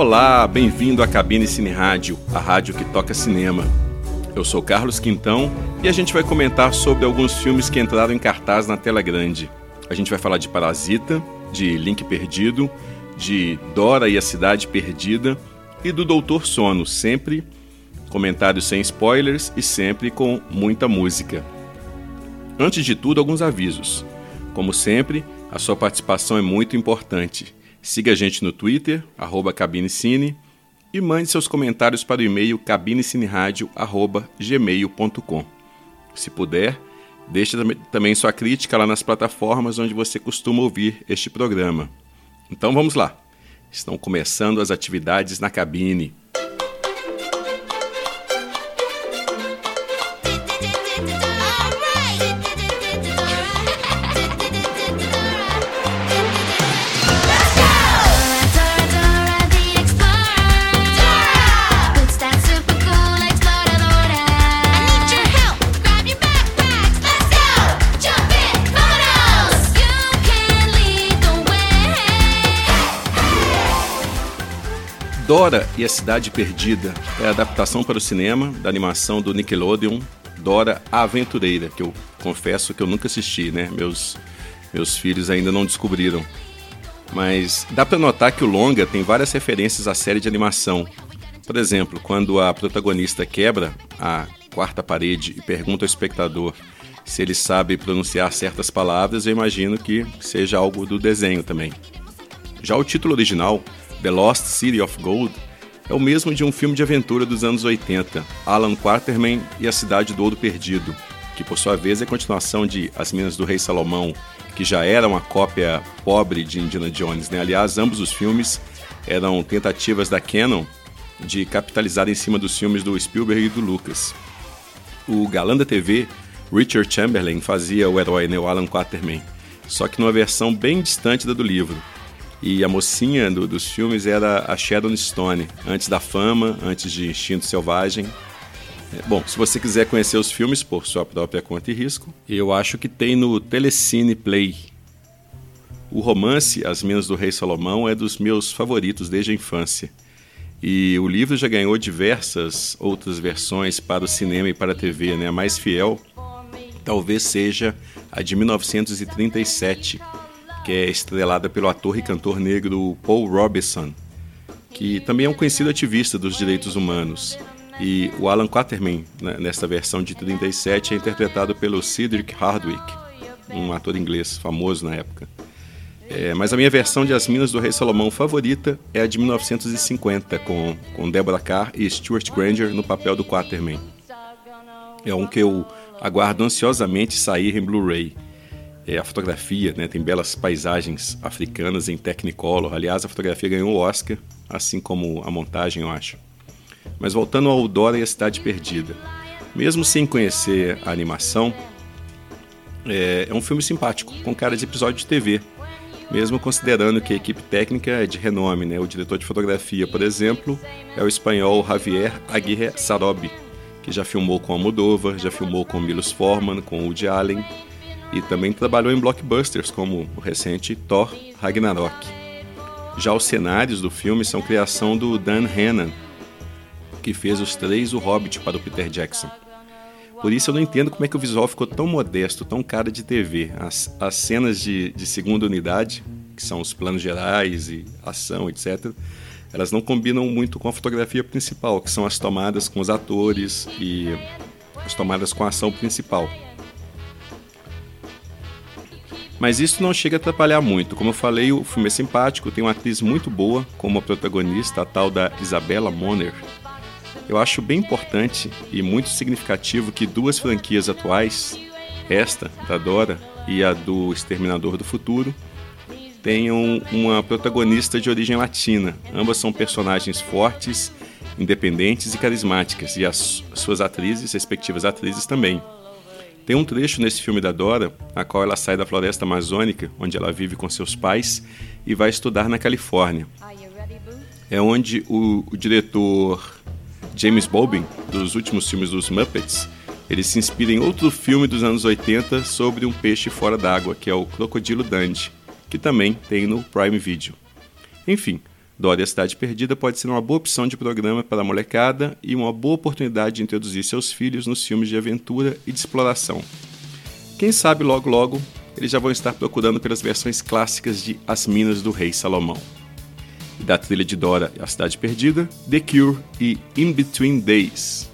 Olá, bem-vindo à Cabine Cine Rádio, a rádio que toca cinema. Eu sou Carlos Quintão e a gente vai comentar sobre alguns filmes que entraram em cartaz na tela grande. A gente vai falar de Parasita, de Link Perdido, de Dora e a Cidade Perdida e do Doutor Sono, sempre comentários sem spoilers e sempre com muita música. Antes de tudo, alguns avisos. Como sempre, a sua participação é muito importante. Siga a gente no Twitter, arroba cabinecine, e mande seus comentários para o e-mail cabinecineradio.gmail.com. Se puder, deixe também sua crítica lá nas plataformas onde você costuma ouvir este programa. Então vamos lá. Estão começando as atividades na cabine. Dora e a Cidade Perdida é a adaptação para o cinema da animação do Nickelodeon Dora a Aventureira, que eu confesso que eu nunca assisti, né? Meus, meus filhos ainda não descobriram. Mas dá para notar que o longa tem várias referências à série de animação. Por exemplo, quando a protagonista quebra a quarta parede e pergunta ao espectador se ele sabe pronunciar certas palavras, eu imagino que seja algo do desenho também. Já o título original The Lost City of Gold é o mesmo de um filme de aventura dos anos 80, Alan Quaterman e a Cidade do Ouro Perdido, que por sua vez é continuação de As Minas do Rei Salomão, que já era uma cópia pobre de Indiana Jones. Né? Aliás, ambos os filmes eram tentativas da Canon de capitalizar em cima dos filmes do Spielberg e do Lucas. O galã da TV, Richard Chamberlain, fazia o herói, né, o Alan Quaterman, só que numa versão bem distante da do livro. E a mocinha do, dos filmes era a Sharon Stone, antes da fama, antes de Instinto Selvagem. É, bom, se você quiser conhecer os filmes por sua própria conta e risco, eu acho que tem no Telecine Play. O romance As Minas do Rei Salomão é dos meus favoritos desde a infância. E o livro já ganhou diversas outras versões para o cinema e para a TV. Né? A mais fiel talvez seja a de 1937, que é estrelada pelo ator e cantor negro Paul Robeson, que também é um conhecido ativista dos direitos humanos. E o Alan Quaterman, né, nesta versão de 37, é interpretado pelo Cedric Hardwick, um ator inglês famoso na época. É, mas a minha versão de As Minas do Rei Salomão favorita é a de 1950, com, com Deborah Carr e Stuart Granger no papel do Quaterman. É um que eu aguardo ansiosamente sair em Blu-ray é, a fotografia, né, tem belas paisagens africanas em Technicolor. Aliás, a fotografia ganhou o Oscar, assim como a montagem, eu acho. Mas voltando ao Dora e a Cidade Perdida. Mesmo sem conhecer a animação, é, é um filme simpático, com cara de episódio de TV. Mesmo considerando que a equipe técnica é de renome, né? O diretor de fotografia, por exemplo, é o espanhol Javier Aguirre Sarobi, que já filmou com Almodóvar, já filmou com Milos Forman, com Woody Allen e também trabalhou em blockbusters como o recente Thor Ragnarok. Já os cenários do filme são criação do Dan Hannan, que fez os três O Hobbit para o Peter Jackson. Por isso eu não entendo como é que o visual ficou tão modesto, tão cara de TV. As, as cenas de, de segunda unidade, que são os planos gerais e ação, etc., elas não combinam muito com a fotografia principal, que são as tomadas com os atores e as tomadas com a ação principal. Mas isso não chega a atrapalhar muito. Como eu falei, o filme é simpático, tem uma atriz muito boa como a protagonista, a tal da Isabella Moner. Eu acho bem importante e muito significativo que duas franquias atuais, esta da Dora e a do Exterminador do Futuro, tenham uma protagonista de origem latina. Ambas são personagens fortes, independentes e carismáticas, e as suas atrizes, respectivas atrizes também. Tem um trecho nesse filme da Dora, a qual ela sai da floresta amazônica, onde ela vive com seus pais, e vai estudar na Califórnia. É onde o, o diretor James Bobin, dos últimos filmes dos Muppets, ele se inspira em outro filme dos anos 80 sobre um peixe fora d'água, que é o Crocodilo Dundee, que também tem no Prime Video. Enfim, Dora e a Cidade Perdida pode ser uma boa opção de programa para a molecada e uma boa oportunidade de introduzir seus filhos nos filmes de aventura e de exploração. Quem sabe logo logo eles já vão estar procurando pelas versões clássicas de As Minas do Rei Salomão. E da trilha de Dora e a Cidade Perdida, The Cure e In Between Days.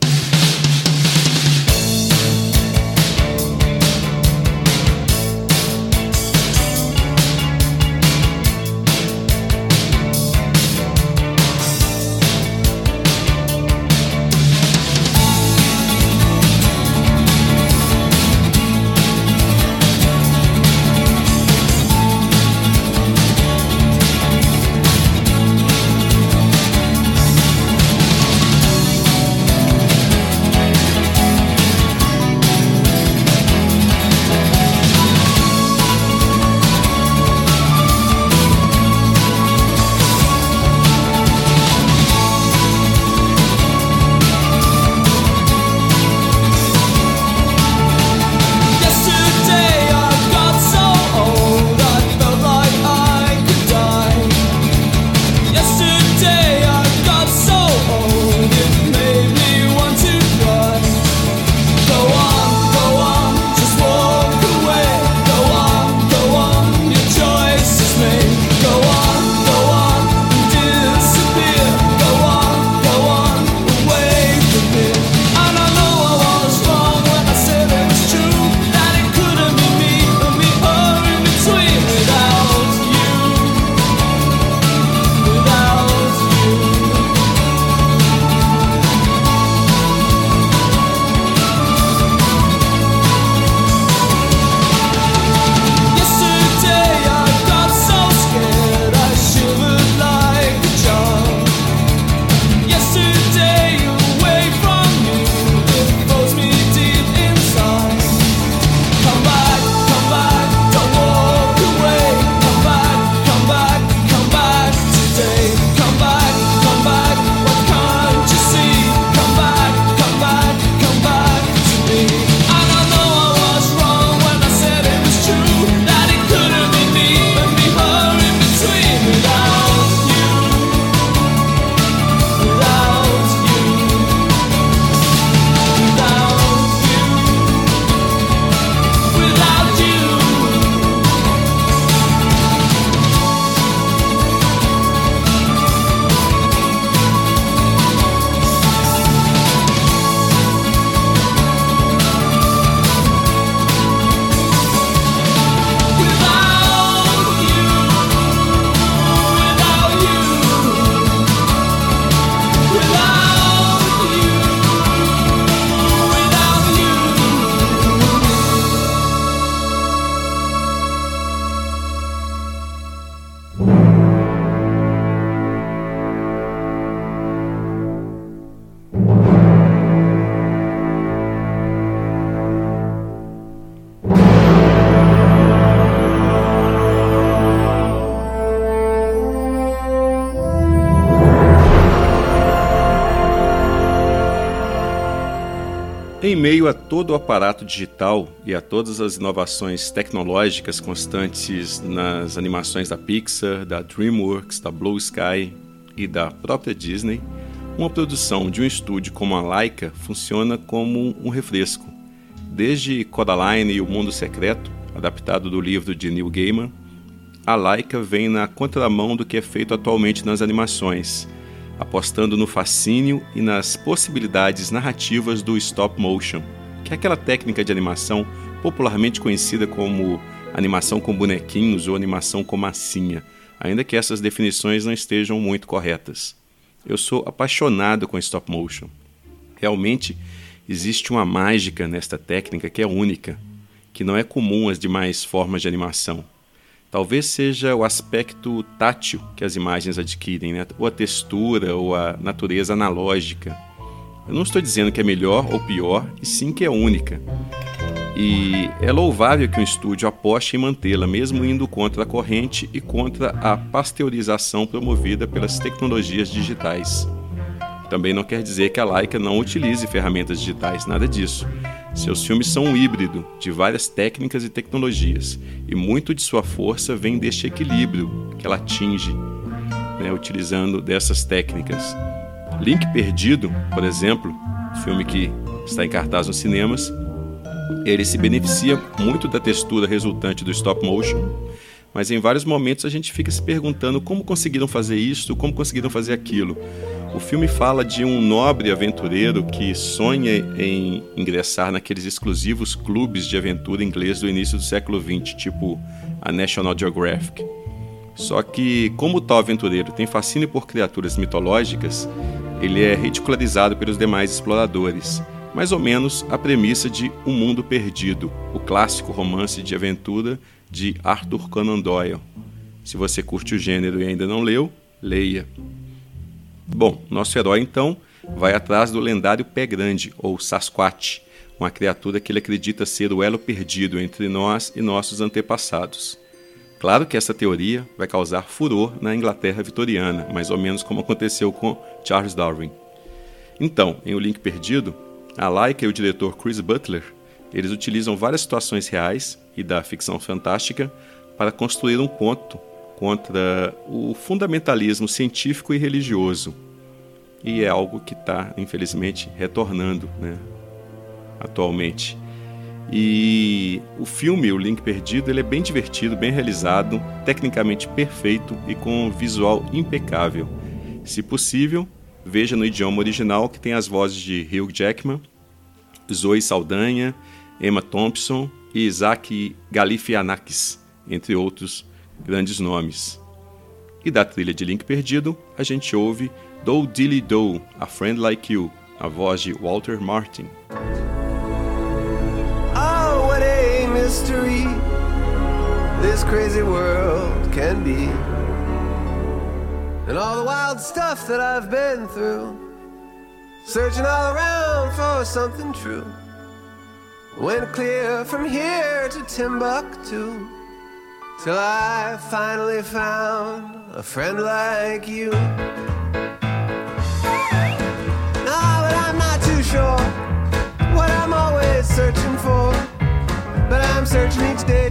Em meio a todo o aparato digital e a todas as inovações tecnológicas constantes nas animações da Pixar, da DreamWorks, da Blue Sky e da própria Disney, uma produção de um estúdio como a Laika funciona como um refresco. Desde Coraline e o Mundo Secreto, adaptado do livro de Neil Gaiman, a Laika vem na contramão do que é feito atualmente nas animações apostando no fascínio e nas possibilidades narrativas do stop motion, que é aquela técnica de animação popularmente conhecida como animação com bonequinhos ou animação com massinha, ainda que essas definições não estejam muito corretas. Eu sou apaixonado com stop motion. Realmente existe uma mágica nesta técnica que é única, que não é comum às demais formas de animação. Talvez seja o aspecto tátil que as imagens adquirem, né? ou a textura, ou a natureza analógica. Eu não estou dizendo que é melhor ou pior, e sim que é única. E é louvável que um estúdio aposte em mantê-la, mesmo indo contra a corrente e contra a pasteurização promovida pelas tecnologias digitais. Também não quer dizer que a Leica não utilize ferramentas digitais, nada disso. Seus filmes são um híbrido de várias técnicas e tecnologias, e muito de sua força vem deste equilíbrio que ela atinge né, utilizando dessas técnicas. Link Perdido, por exemplo, filme que está em cartaz nos cinemas, ele se beneficia muito da textura resultante do stop motion, mas em vários momentos a gente fica se perguntando como conseguiram fazer isso, como conseguiram fazer aquilo. O filme fala de um nobre aventureiro que sonha em ingressar naqueles exclusivos clubes de aventura inglês do início do século XX, tipo a National Geographic. Só que, como tal aventureiro tem fascínio por criaturas mitológicas, ele é ridicularizado pelos demais exploradores. Mais ou menos a premissa de Um Mundo Perdido, o clássico romance de aventura de Arthur Conan Doyle. Se você curte o gênero e ainda não leu, leia. Bom, nosso herói então vai atrás do lendário Pé Grande, ou Sasquatch, uma criatura que ele acredita ser o elo perdido entre nós e nossos antepassados. Claro que essa teoria vai causar furor na Inglaterra vitoriana, mais ou menos como aconteceu com Charles Darwin. Então, em O Link Perdido, a Laika e o diretor Chris Butler, eles utilizam várias situações reais e da ficção fantástica para construir um conto contra o fundamentalismo científico e religioso. E é algo que está, infelizmente, retornando né, atualmente. E o filme, O Link Perdido, ele é bem divertido, bem realizado, tecnicamente perfeito e com um visual impecável. Se possível, veja no idioma original que tem as vozes de Hugh Jackman, Zoe Saldanha, Emma Thompson e Isaac Galifianakis, entre outros grandes nomes. E da trilha de Link Perdido, a gente ouve Do Dilly Do, A Friend Like You, a voz de Walter Martin. Oh, what a mystery this crazy world can be. And all the wild stuff that I've been through, searching all around for something true. Went clear from here to Timbuktu. Till I finally found a friend like you. No, but I'm not too sure what I'm always searching for. But I'm searching each day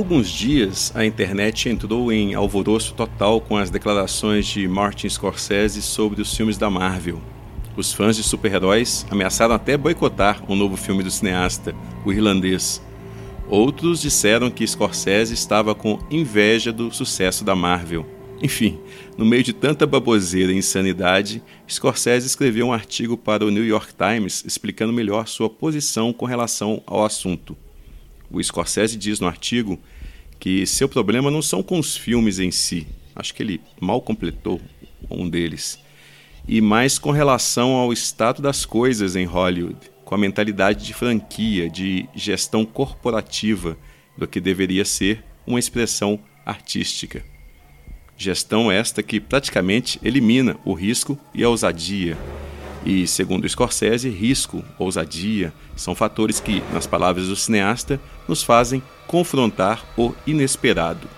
alguns dias, a internet entrou em alvoroço total com as declarações de Martin Scorsese sobre os filmes da Marvel. Os fãs de super-heróis ameaçaram até boicotar o novo filme do cineasta, o irlandês. Outros disseram que Scorsese estava com inveja do sucesso da Marvel. Enfim, no meio de tanta baboseira e insanidade, Scorsese escreveu um artigo para o New York Times explicando melhor sua posição com relação ao assunto. O Scorsese diz no artigo que seu problema não são com os filmes em si, acho que ele mal completou um deles, e mais com relação ao estado das coisas em Hollywood, com a mentalidade de franquia, de gestão corporativa do que deveria ser uma expressão artística. Gestão esta que praticamente elimina o risco e a ousadia, e, segundo Scorsese, risco, ousadia são fatores que, nas palavras do cineasta, nos fazem confrontar o inesperado.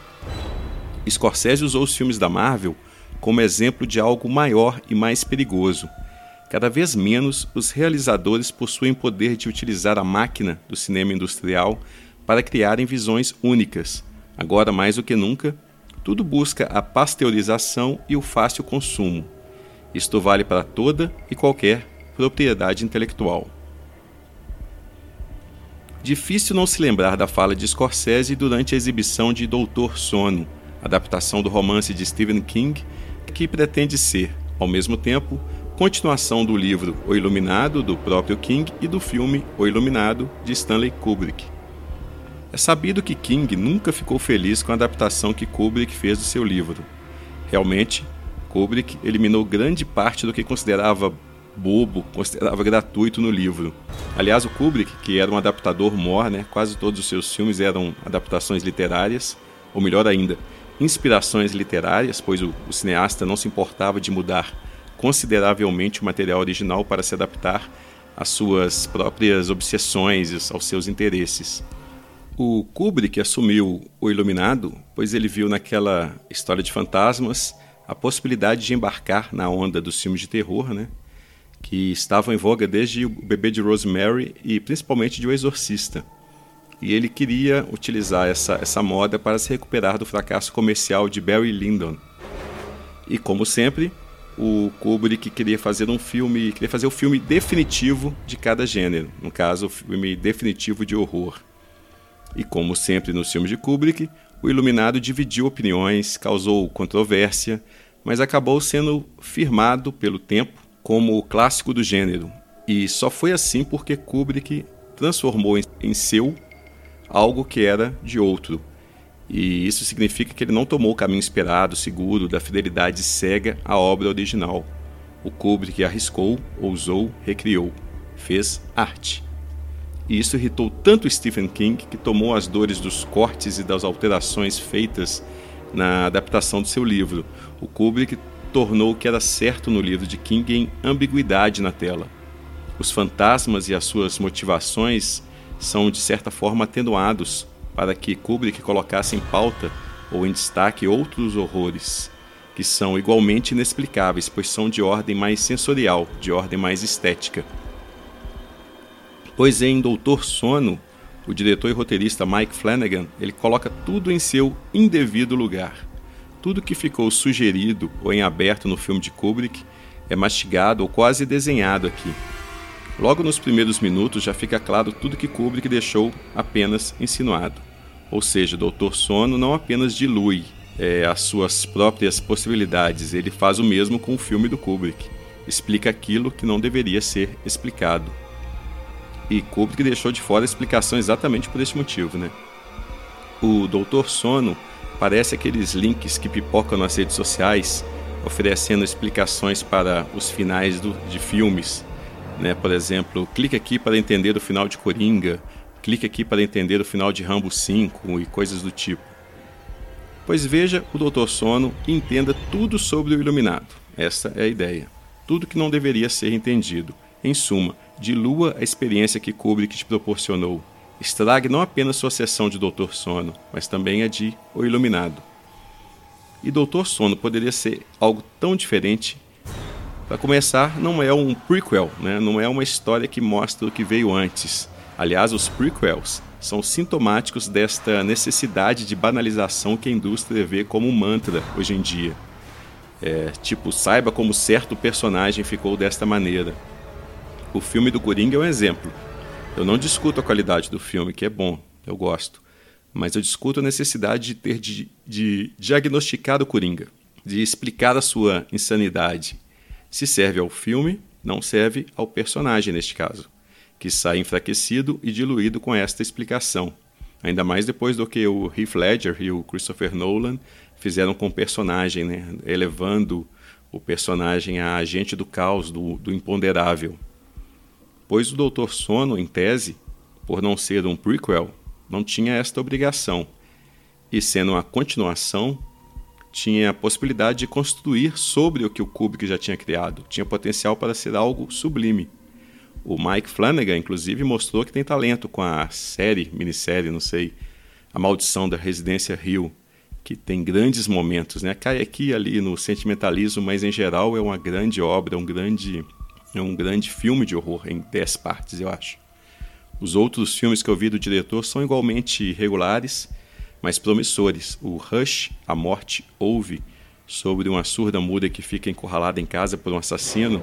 Scorsese usou os filmes da Marvel como exemplo de algo maior e mais perigoso. Cada vez menos os realizadores possuem poder de utilizar a máquina do cinema industrial para criarem visões únicas. Agora, mais do que nunca, tudo busca a pasteurização e o fácil consumo. Isto vale para toda e qualquer propriedade intelectual. Difícil não se lembrar da fala de Scorsese durante a exibição de Doutor Sono, adaptação do romance de Stephen King, que pretende ser, ao mesmo tempo, continuação do livro O Iluminado, do próprio King, e do filme O Iluminado, de Stanley Kubrick. É sabido que King nunca ficou feliz com a adaptação que Kubrick fez do seu livro. Realmente, Kubrick eliminou grande parte do que considerava bobo, considerava gratuito no livro. Aliás, o Kubrick, que era um adaptador mor, né, quase todos os seus filmes eram adaptações literárias, ou melhor ainda, inspirações literárias, pois o, o cineasta não se importava de mudar consideravelmente o material original para se adaptar às suas próprias obsessões, aos seus interesses. O Kubrick assumiu o Iluminado, pois ele viu naquela história de fantasmas a possibilidade de embarcar na onda dos filmes de terror, né? que estavam em voga desde o Bebê de Rosemary e principalmente de O Exorcista. E ele queria utilizar essa, essa moda para se recuperar do fracasso comercial de Barry Lyndon. E como sempre, o Kubrick queria fazer um filme, queria fazer o filme definitivo de cada gênero, no caso, o filme definitivo de horror. E como sempre nos filmes de Kubrick, o Iluminado dividiu opiniões, causou controvérsia, mas acabou sendo firmado pelo tempo como o clássico do gênero. E só foi assim porque Kubrick transformou em seu algo que era de outro. E isso significa que ele não tomou o caminho esperado, seguro, da fidelidade cega à obra original. O Kubrick arriscou, ousou, recriou, fez arte. E isso irritou tanto Stephen King que tomou as dores dos cortes e das alterações feitas na adaptação do seu livro. O Kubrick tornou o que era certo no livro de King em ambiguidade na tela. Os fantasmas e as suas motivações são de certa forma atenuados para que Kubrick colocasse em pauta ou em destaque outros horrores que são igualmente inexplicáveis, pois são de ordem mais sensorial, de ordem mais estética. Pois em Doutor Sono, o diretor e roteirista Mike Flanagan, ele coloca tudo em seu indevido lugar. Tudo que ficou sugerido ou em aberto no filme de Kubrick é mastigado ou quase desenhado aqui. Logo nos primeiros minutos já fica claro tudo que Kubrick deixou apenas insinuado. Ou seja, Doutor Sono não apenas dilui é, as suas próprias possibilidades, ele faz o mesmo com o filme do Kubrick. Explica aquilo que não deveria ser explicado e Kubrick deixou de fora a explicação exatamente por esse motivo, né? O Doutor Sono parece aqueles links que pipocam nas redes sociais, oferecendo explicações para os finais do, de filmes, né? Por exemplo, clique aqui para entender o final de Coringa, clique aqui para entender o final de Rambo 5 e coisas do tipo. Pois veja o Doutor Sono e entenda tudo sobre o Iluminado. Essa é a ideia. Tudo que não deveria ser entendido. Em suma, dilua a experiência que Kubrick te proporcionou. Estrague não apenas sua sessão de Doutor Sono, mas também a de O Iluminado. E Doutor Sono poderia ser algo tão diferente. Para começar, não é um prequel, né? não é uma história que mostra o que veio antes. Aliás, os prequels são sintomáticos desta necessidade de banalização que a indústria vê como um mantra hoje em dia. É, tipo, saiba como certo personagem ficou desta maneira. O filme do Coringa é um exemplo. Eu não discuto a qualidade do filme, que é bom, eu gosto. Mas eu discuto a necessidade de ter de, de diagnosticar o Coringa, de explicar a sua insanidade. Se serve ao filme, não serve ao personagem neste caso, que sai enfraquecido e diluído com esta explicação. Ainda mais depois do que o Heath Ledger e o Christopher Nolan fizeram com o personagem, né? elevando o personagem a agente do caos, do, do imponderável. Pois o Doutor Sono, em tese, por não ser um prequel, não tinha esta obrigação, e sendo uma continuação, tinha a possibilidade de construir sobre o que o Kubrick já tinha criado, tinha potencial para ser algo sublime. O Mike Flanagan, inclusive, mostrou que tem talento com a série, minissérie, não sei, A Maldição da Residência Rio, que tem grandes momentos, né? Cai aqui ali no sentimentalismo, mas em geral é uma grande obra, um grande, é um grande filme de horror em dez partes, eu acho. Os outros filmes que eu vi do diretor são igualmente regulares, mas promissores. O Rush, A Morte Ouve, sobre uma surda muda que fica encurralada em casa por um assassino,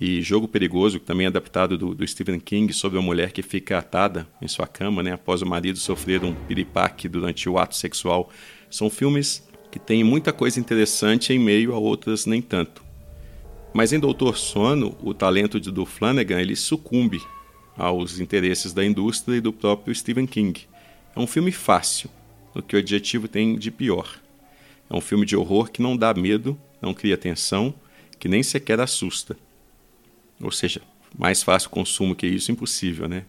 e Jogo Perigoso, também é adaptado do, do, Stephen King, sobre uma mulher que fica atada em sua cama né, após o marido sofrer um piripaque durante o ato sexual são filmes que têm muita coisa interessante em meio a outras nem tanto. Mas em Doutor Sono, o talento de, do Flanagan ele sucumbe aos interesses da indústria e do próprio Stephen King. É um filme fácil, o que o adjetivo tem de pior. É um filme de horror que não dá medo, não cria tensão, que nem sequer assusta. Ou seja, mais fácil consumo que isso, impossível, né?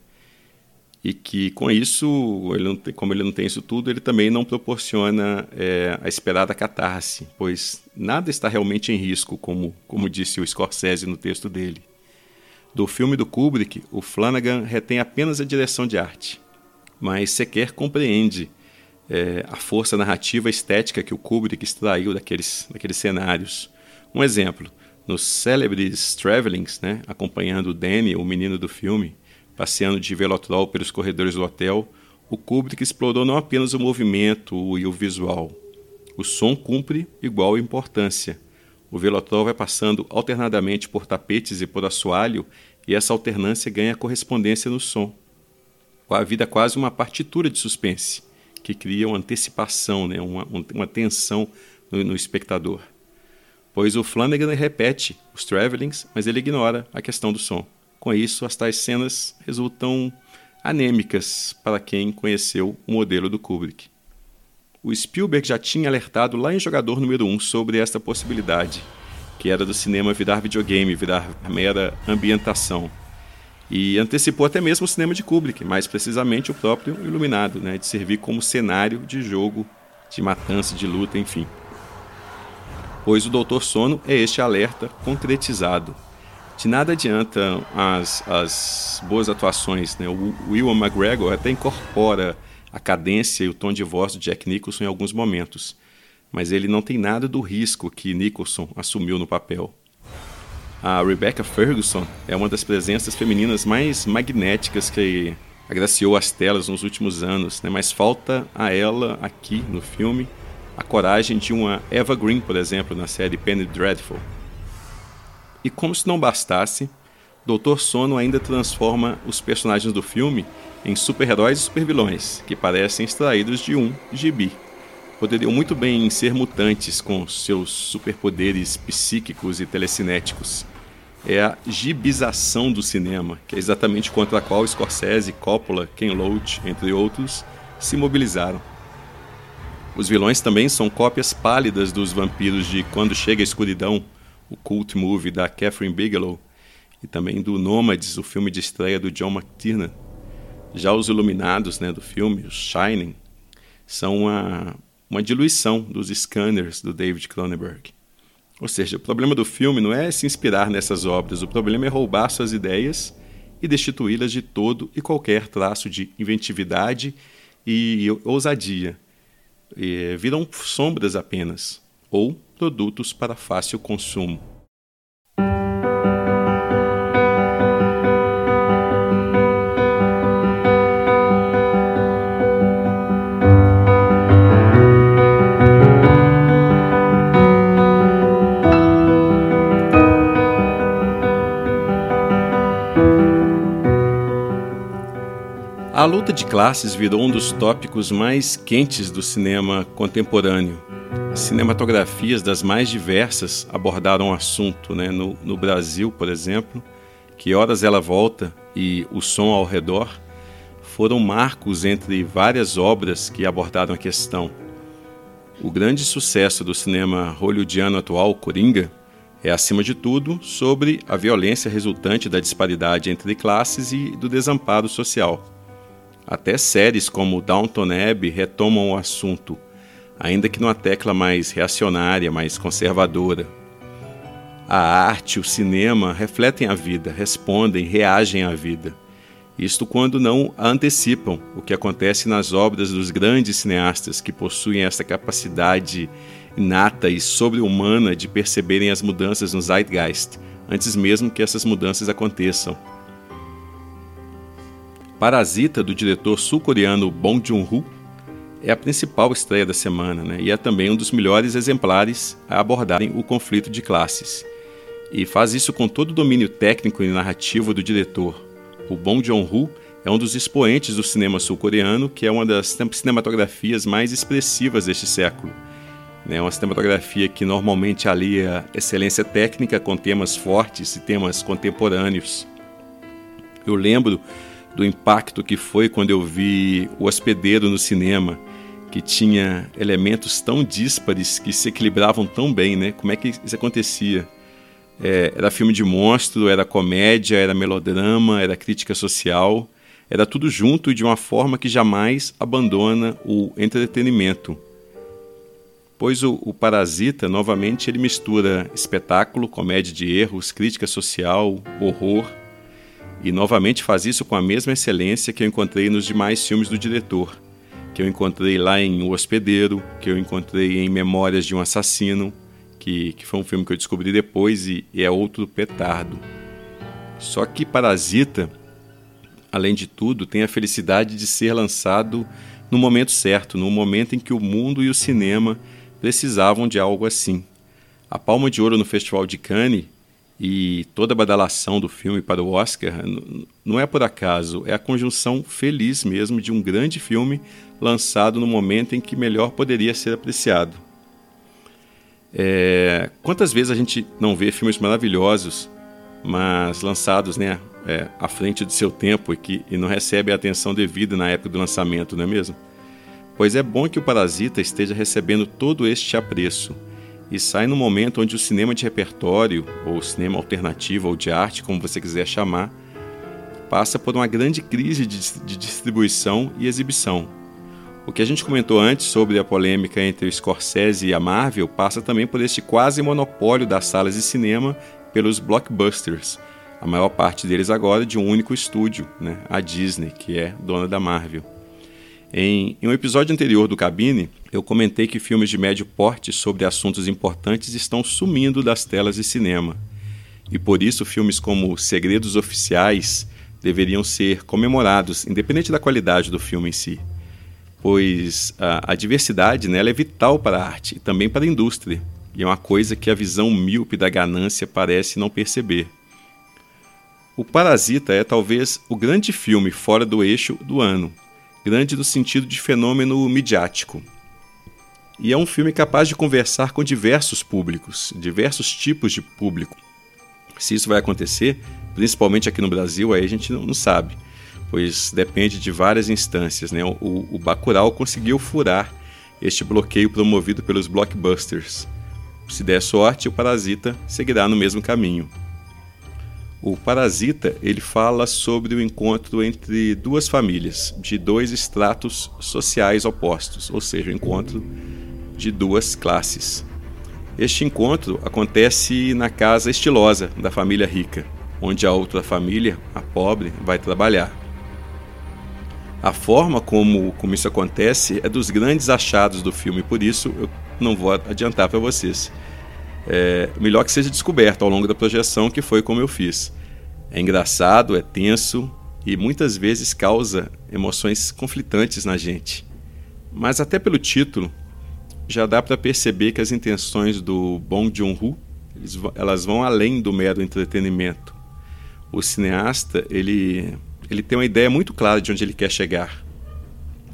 E que com isso, ele tem, como ele não tem isso tudo, ele também não proporciona é, a esperada catarse, pois nada está realmente em risco, como, como disse o Scorsese no texto dele. Do filme do Kubrick, o Flanagan retém apenas a direção de arte, mas sequer compreende é, a força narrativa estética que o Kubrick extraiu daqueles, daqueles cenários. Um exemplo, nos célebres Travelings, né, acompanhando o Danny, o menino do filme, passeando de velotrol pelos corredores do hotel, o Kubrick explorou não apenas o movimento e o visual. O som cumpre igual importância. O velotrol vai passando alternadamente por tapetes e por assoalho, e essa alternância ganha correspondência no som. A vida quase uma partitura de suspense, que cria uma antecipação, né? uma, uma tensão no, no espectador. Pois o Flanagan repete os travelings, mas ele ignora a questão do som. Com isso, as tais cenas resultam anêmicas para quem conheceu o modelo do Kubrick. O Spielberg já tinha alertado lá em Jogador número 1 sobre esta possibilidade, que era do cinema virar videogame, virar mera ambientação. E antecipou até mesmo o cinema de Kubrick, mais precisamente o próprio Iluminado, né, de servir como cenário de jogo, de matança, de luta, enfim. Pois o Doutor Sono é este alerta concretizado de nada adianta as, as boas atuações. Né? O Will McGregor até incorpora a cadência e o tom de voz do Jack Nicholson em alguns momentos, mas ele não tem nada do risco que Nicholson assumiu no papel. A Rebecca Ferguson é uma das presenças femininas mais magnéticas que agraciou as telas nos últimos anos, né? mas falta a ela aqui no filme a coragem de uma Eva Green, por exemplo, na série Penny Dreadful. E como se não bastasse, Doutor Sono ainda transforma os personagens do filme em super-heróis e super-vilões, que parecem extraídos de um gibi. Poderiam muito bem ser mutantes com seus superpoderes psíquicos e telecinéticos. É a gibização do cinema, que é exatamente contra a qual Scorsese, Coppola, Ken Loach, entre outros, se mobilizaram. Os vilões também são cópias pálidas dos vampiros de Quando Chega a Escuridão, o cult movie da Catherine Bigelow, e também do Nomads, o filme de estreia do John McTiernan. Já os iluminados né, do filme, os Shining, são uma, uma diluição dos scanners do David Cronenberg. Ou seja, o problema do filme não é se inspirar nessas obras, o problema é roubar suas ideias e destituí-las de todo e qualquer traço de inventividade e ousadia. E viram sombras apenas, ou produtos para fácil consumo. A luta de classes virou um dos tópicos mais quentes do cinema contemporâneo. Cinematografias das mais diversas abordaram o assunto. Né? No, no Brasil, por exemplo, Que Horas Ela Volta e O Som ao Redor foram marcos entre várias obras que abordaram a questão. O grande sucesso do cinema hollywoodiano atual, Coringa, é, acima de tudo, sobre a violência resultante da disparidade entre classes e do desamparo social. Até séries como Downton Abbey retomam o assunto, ainda que numa tecla mais reacionária, mais conservadora. A arte, o cinema refletem a vida, respondem, reagem à vida. Isto quando não antecipam, o que acontece nas obras dos grandes cineastas que possuem essa capacidade inata e sobre-humana de perceberem as mudanças no zeitgeist, antes mesmo que essas mudanças aconteçam. Parasita, do diretor sul-coreano Bong Joon-ho, é a principal estreia da semana né? e é também um dos melhores exemplares a abordarem o conflito de classes. E faz isso com todo o domínio técnico e narrativo do diretor. O Bong Joon-ho é um dos expoentes do cinema sul-coreano, que é uma das cinematografias mais expressivas deste século. É uma cinematografia que normalmente alia excelência técnica com temas fortes e temas contemporâneos. Eu lembro do impacto que foi quando eu vi O Hospedeiro no cinema, que tinha elementos tão díspares que se equilibravam tão bem, né? Como é que isso acontecia? É, era filme de monstro, era comédia, era melodrama, era crítica social, era tudo junto e de uma forma que jamais abandona o entretenimento. Pois o, o Parasita, novamente, ele mistura espetáculo, comédia de erros, crítica social, horror, e novamente faz isso com a mesma excelência que eu encontrei nos demais filmes do diretor, que eu encontrei lá em O Hospedeiro, que eu encontrei em Memórias de um Assassino, que, que foi um filme que eu descobri depois e, e é outro petardo. Só que Parasita, além de tudo, tem a felicidade de ser lançado no momento certo, no momento em que o mundo e o cinema precisavam de algo assim. A Palma de Ouro no Festival de Cannes e toda a badalação do filme para o Oscar não é por acaso, é a conjunção feliz mesmo de um grande filme lançado no momento em que melhor poderia ser apreciado. É, quantas vezes a gente não vê filmes maravilhosos, mas lançados né, é, à frente do seu tempo e, que, e não recebe a atenção devida na época do lançamento, não é mesmo? Pois é bom que o Parasita esteja recebendo todo este apreço e sai no momento onde o cinema de repertório, ou cinema alternativo, ou de arte, como você quiser chamar, passa por uma grande crise de, distribuição e exibição. O que a gente comentou antes sobre a polêmica entre o Scorsese e a Marvel passa também por este quase monopólio das salas de cinema pelos blockbusters, a maior parte deles agora de um único estúdio, né, a Disney, que é dona da Marvel. Em, em, um episódio anterior do Cabine, eu comentei que filmes de médio porte sobre assuntos importantes estão sumindo das telas de cinema. E por isso, filmes como Segredos Oficiais deveriam ser comemorados, independente da qualidade do filme em si. Pois a, a diversidade nela é vital para a arte e também para a indústria, e é uma coisa que a visão míope da ganância parece não perceber. O Parasita é talvez o grande filme fora do eixo do ano, grande no sentido de fenômeno midiático. E é um filme capaz de conversar com diversos públicos, diversos tipos de público. Se isso vai acontecer, principalmente aqui no Brasil, aí a gente não, sabe, pois depende de várias instâncias. Né? O, o Bacurau conseguiu furar este bloqueio promovido pelos blockbusters. Se der sorte, o Parasita seguirá no mesmo caminho. O Parasita ele fala sobre o encontro entre duas famílias de dois estratos sociais opostos, ou seja, o encontro de duas classes. Este encontro acontece na casa estilosa da família rica, onde a outra família, a pobre, vai trabalhar. A forma como, como isso acontece é dos grandes achados do filme, por isso eu não vou adiantar para vocês é, melhor que seja descoberto ao longo da projeção, que foi como eu fiz. É engraçado, é tenso e muitas vezes causa emoções conflitantes na gente. Mas até pelo título, já dá para perceber que as intenções do Bong Joon-ho elas vão além do mero entretenimento. O cineasta ele ele tem uma ideia muito clara de onde ele quer chegar.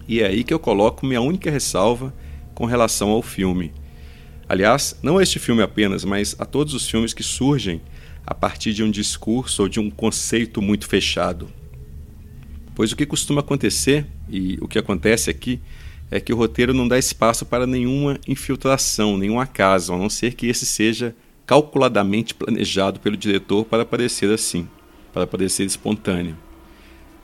E é aí que eu coloco minha única ressalva com relação ao filme. Aliás, não a este filme apenas, mas a todos os filmes que surgem a partir de um discurso ou de um conceito muito fechado. Pois o que costuma acontecer, e o que acontece aqui, é que o roteiro não dá espaço para nenhuma infiltração, nenhum acaso, a não ser que esse seja calculadamente planejado pelo diretor para parecer assim, para parecer espontâneo.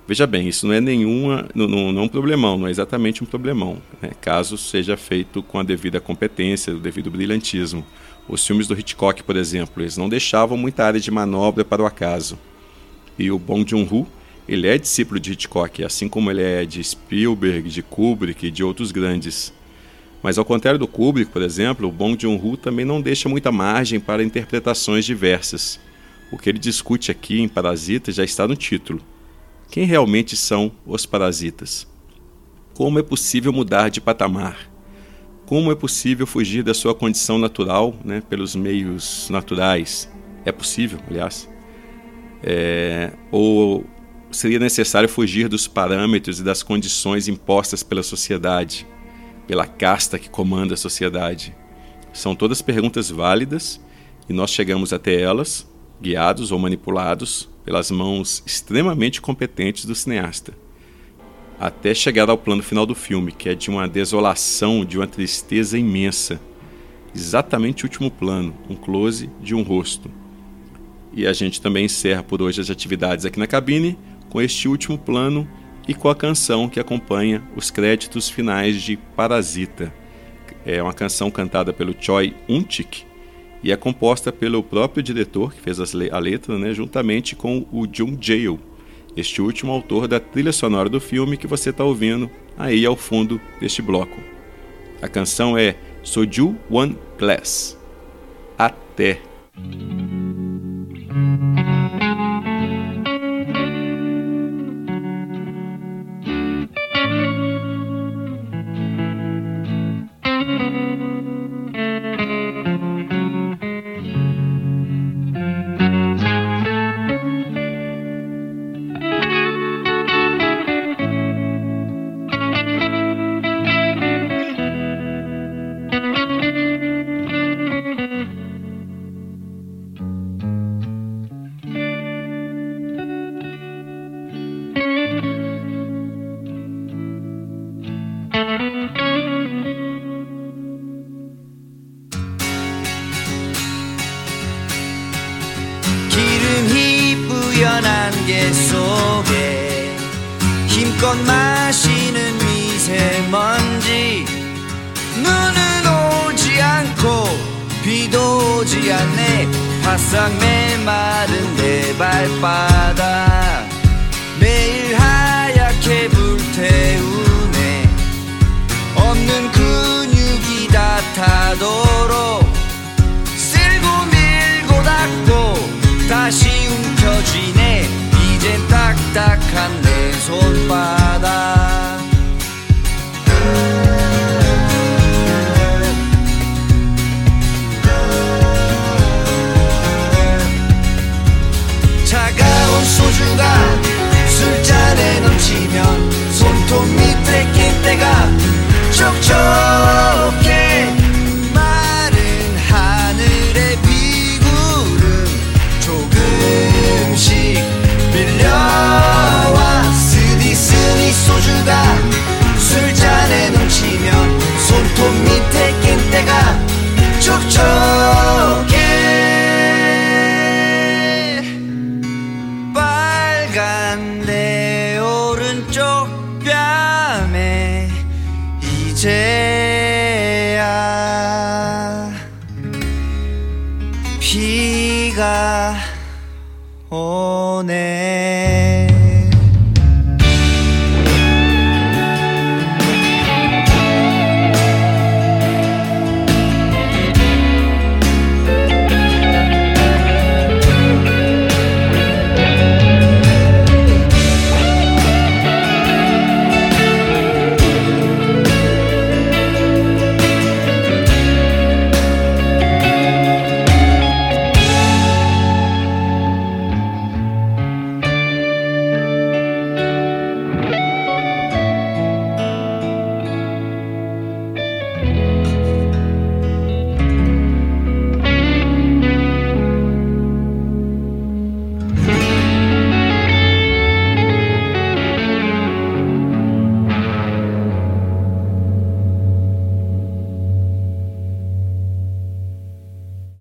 Veja bem, isso não é nenhuma, não, não, é um problemão, não é exatamente um problemão, né? caso seja feito com a devida competência, o devido brilhantismo. Os filmes do Hitchcock, por exemplo, eles não deixavam muita área de manobra para o acaso. E o Bong Joon-ho, ele é discípulo de Hitchcock, assim como ele é de Spielberg, de Kubrick e de outros grandes. Mas ao contrário do Kubrick, por exemplo, o Bong Joon-ho também não deixa muita margem para interpretações diversas. O que ele discute aqui em Parasita já está no título quem realmente são os parasitas? Como é possível mudar de patamar? Como é possível fugir da sua condição natural né, pelos meios naturais? É possível, aliás. É, ou seria necessário fugir dos parâmetros e das condições impostas pela sociedade, pela casta que comanda a sociedade? São todas perguntas válidas e nós chegamos até elas, guiados ou manipulados pelas mãos extremamente competentes do cineasta, até chegar ao plano final do filme, que é de uma desolação, de uma tristeza imensa. Exatamente o último plano, um close de um rosto. E a gente também encerra por hoje as atividades aqui na cabine com este último plano e com a canção que acompanha os créditos finais de Parasita. É uma canção cantada pelo Choi Untik, e é composta pelo próprio diretor que fez a letra, né, juntamente com o Jung Jae, este último autor da trilha sonora do filme que você está ouvindo aí ao fundo deste bloco. A canção é Soju One Glass. Até! 시간에 바싹 메마른 내 발바닥. 매일 하얗게 불태우네. 없는 근육이 다 타도록 쓸고 밀고 닦고 다시 움켜쥐네. 이젠 딱딱한 내 손발 촉촉해 마른 하늘에 비구름 조금씩 밀려와 스디스디 소주가 술잔에 넘치면 손톱 밑에 낀 때가 촉촉해. 빨간데 오른쪽 뺨. 이제야 비가 오네.